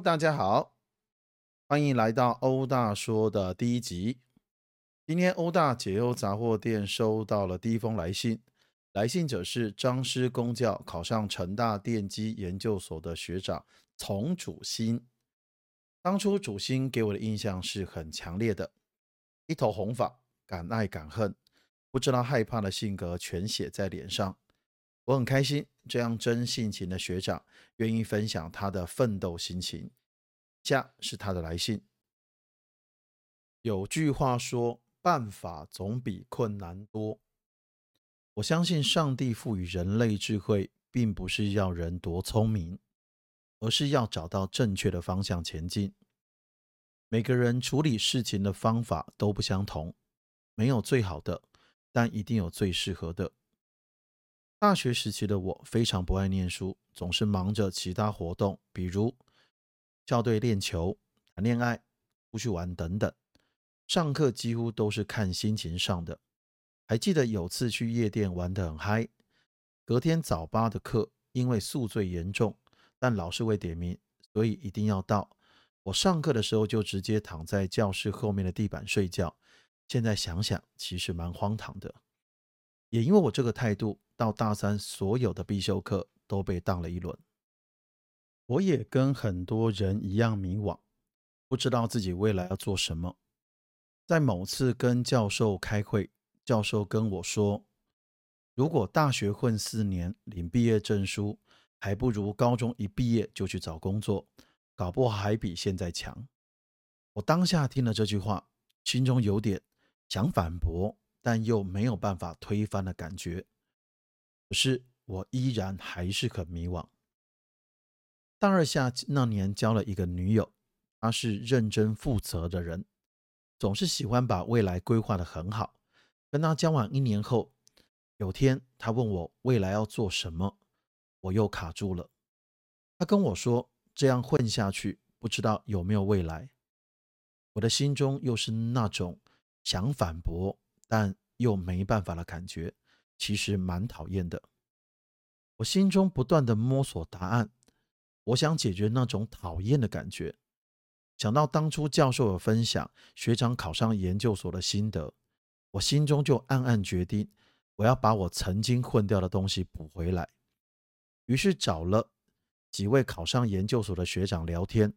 大家好，欢迎来到欧大说的第一集。今天欧大解忧杂货店收到了第一封来信，来信者是张师公教考上成大电机研究所的学长丛主新。当初主新给我的印象是很强烈的，一头红发，敢爱敢恨，不知道害怕的性格全写在脸上。我很开心，这样真性情的学长愿意分享他的奋斗心情。下是他的来信。有句话说：“办法总比困难多。”我相信上帝赋予人类智慧，并不是要人多聪明，而是要找到正确的方向前进。每个人处理事情的方法都不相同，没有最好的，但一定有最适合的。大学时期的我非常不爱念书，总是忙着其他活动，比如校队练球、谈恋爱、出去玩等等。上课几乎都是看心情上的。还记得有次去夜店玩得很嗨，隔天早八的课因为宿醉严重，但老师未点名，所以一定要到。我上课的时候就直接躺在教室后面的地板睡觉。现在想想，其实蛮荒唐的。也因为我这个态度。到大三，所有的必修课都被当了一轮。我也跟很多人一样迷惘，不知道自己未来要做什么。在某次跟教授开会，教授跟我说：“如果大学混四年领毕业证书，还不如高中一毕业就去找工作，搞不好还比现在强。”我当下听了这句话，心中有点想反驳，但又没有办法推翻的感觉。可是我依然还是很迷惘。大二下那年交了一个女友，她是认真负责的人，总是喜欢把未来规划的很好。跟她交往一年后，有天她问我未来要做什么，我又卡住了。她跟我说这样混下去不知道有没有未来。我的心中又是那种想反驳但又没办法的感觉。其实蛮讨厌的，我心中不断的摸索答案，我想解决那种讨厌的感觉。想到当初教授有分享学长考上研究所的心得，我心中就暗暗决定，我要把我曾经混掉的东西补回来。于是找了几位考上研究所的学长聊天，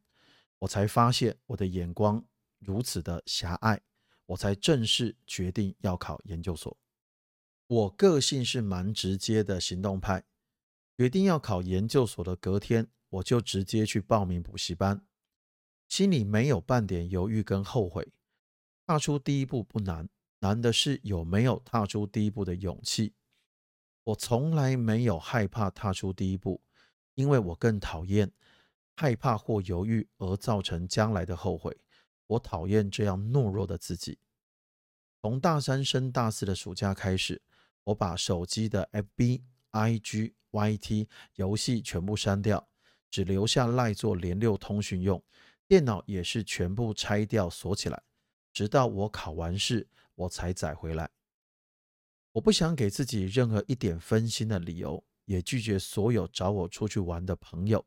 我才发现我的眼光如此的狭隘，我才正式决定要考研究所。我个性是蛮直接的行动派，决定要考研究所的隔天，我就直接去报名补习班，心里没有半点犹豫跟后悔。踏出第一步不难，难的是有没有踏出第一步的勇气。我从来没有害怕踏出第一步，因为我更讨厌害怕或犹豫而造成将来的后悔。我讨厌这样懦弱的自己。从大三升大四的暑假开始。我把手机的 FB、IG、YT 游戏全部删掉，只留下赖做连六通讯用。电脑也是全部拆掉锁起来，直到我考完试我才载回来。我不想给自己任何一点分心的理由，也拒绝所有找我出去玩的朋友。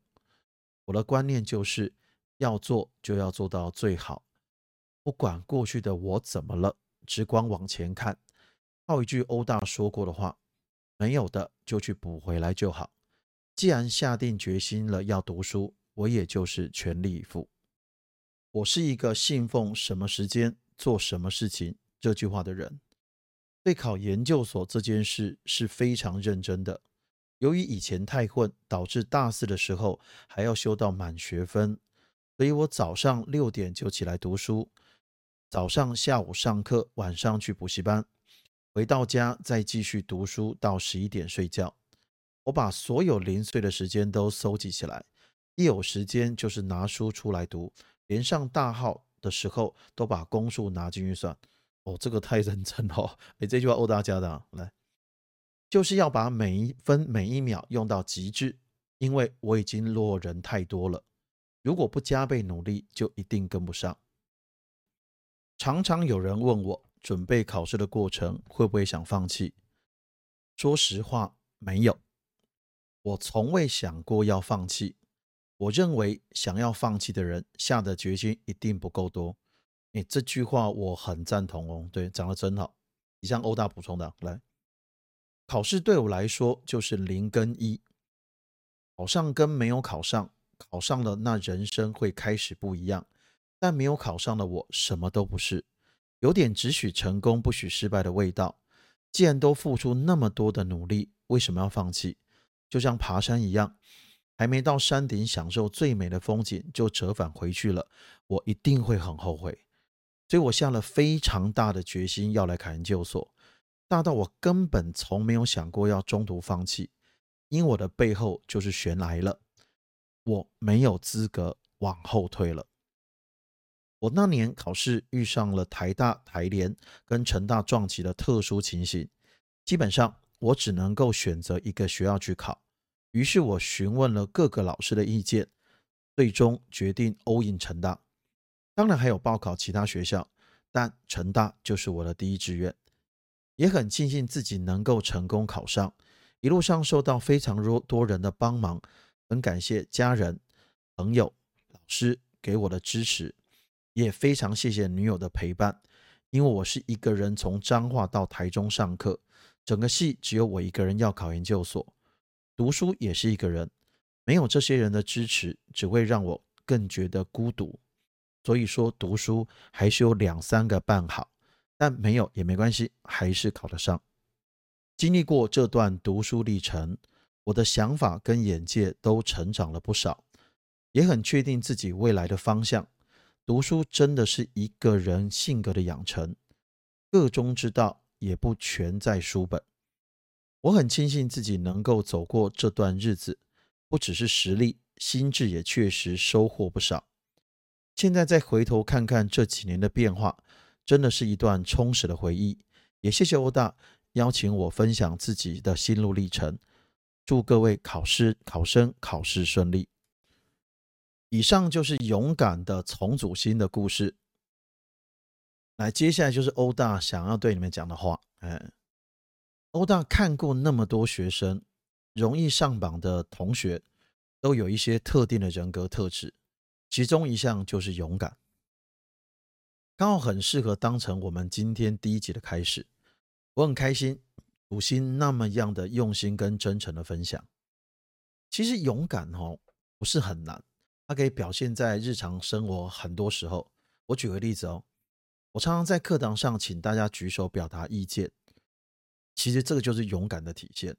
我的观念就是要做就要做到最好，不管过去的我怎么了，只管往前看。套一句欧大说过的话：“没有的就去补回来就好。”既然下定决心了要读书，我也就是全力以赴。我是一个信奉“什么时间做什么事情”这句话的人，对考研究所这件事是非常认真的。由于以前太混，导致大四的时候还要修到满学分，所以我早上六点就起来读书，早上、下午上课，晚上去补习班。回到家再继续读书到十一点睡觉。我把所有零碎的时间都收集起来，一有时间就是拿书出来读，连上大号的时候都把公数拿进去算。哦，这个太认真了。哎，这句话欧大家的来，就是要把每一分每一秒用到极致，因为我已经落人太多了。如果不加倍努力，就一定跟不上。常常有人问我。准备考试的过程会不会想放弃？说实话，没有。我从未想过要放弃。我认为想要放弃的人下的决心一定不够多。哎，这句话我很赞同哦。对，讲的真好。以上欧大补充的，来，考试对我来说就是零跟一，考上跟没有考上，考上了那人生会开始不一样，但没有考上的我什么都不是，有点只许成功不许失败的味道。既然都付出那么多的努力，为什么要放弃？就像爬山一样。还没到山顶享受最美的风景，就折返回去了，我一定会很后悔。所以我下了非常大的决心要来考研究所，大到我根本从没有想过要中途放弃，因我的背后就是悬崖了，我没有资格往后退了。我那年考试遇上了台大、台联跟成大撞击的特殊情形，基本上我只能够选择一个学校去考。于是我询问了各个老师的意见，最终决定欧印成大。当然还有报考其他学校，但成大就是我的第一志愿。也很庆幸自己能够成功考上，一路上受到非常多多人的帮忙，很感谢家人、朋友、老师给我的支持，也非常谢谢女友的陪伴。因为我是一个人从彰化到台中上课，整个系只有我一个人要考研究所。读书也是一个人，没有这些人的支持，只会让我更觉得孤独。所以说，读书还是有两三个伴好，但没有也没关系，还是考得上。经历过这段读书历程，我的想法跟眼界都成长了不少，也很确定自己未来的方向。读书真的是一个人性格的养成，个中之道也不全在书本。我很庆幸自己能够走过这段日子，不只是实力，心智也确实收获不少。现在再回头看看这几年的变化，真的是一段充实的回忆。也谢谢欧大邀请我分享自己的心路历程。祝各位考试考生考试顺利。以上就是勇敢的重组心的故事。来，接下来就是欧大想要对你们讲的话。嗯。欧大看过那么多学生，容易上榜的同学，都有一些特定的人格特质，其中一项就是勇敢，刚好很适合当成我们今天第一集的开始。我很开心，主心那么样的用心跟真诚的分享。其实勇敢哦不是很难，它可以表现在日常生活很多时候。我举个例子哦，我常常在课堂上请大家举手表达意见。其实这个就是勇敢的体现，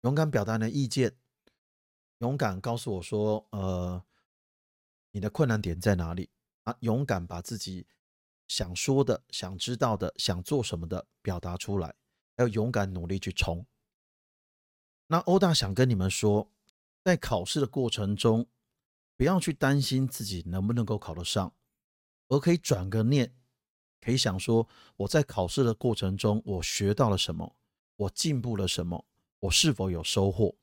勇敢表达你的意见，勇敢告诉我说，呃，你的困难点在哪里啊？勇敢把自己想说的、想知道的、想做什么的表达出来，要勇敢努力去冲。那欧大想跟你们说，在考试的过程中，不要去担心自己能不能够考得上，而可以转个念，可以想说，我在考试的过程中，我学到了什么。我进步了什么？我是否有收获？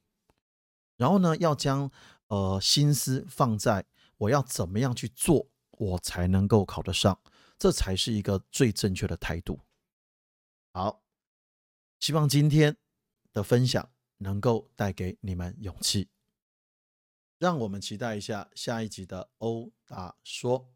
然后呢，要将呃心思放在我要怎么样去做，我才能够考得上，这才是一个最正确的态度。好，希望今天的分享能够带给你们勇气。让我们期待一下下一集的欧达说。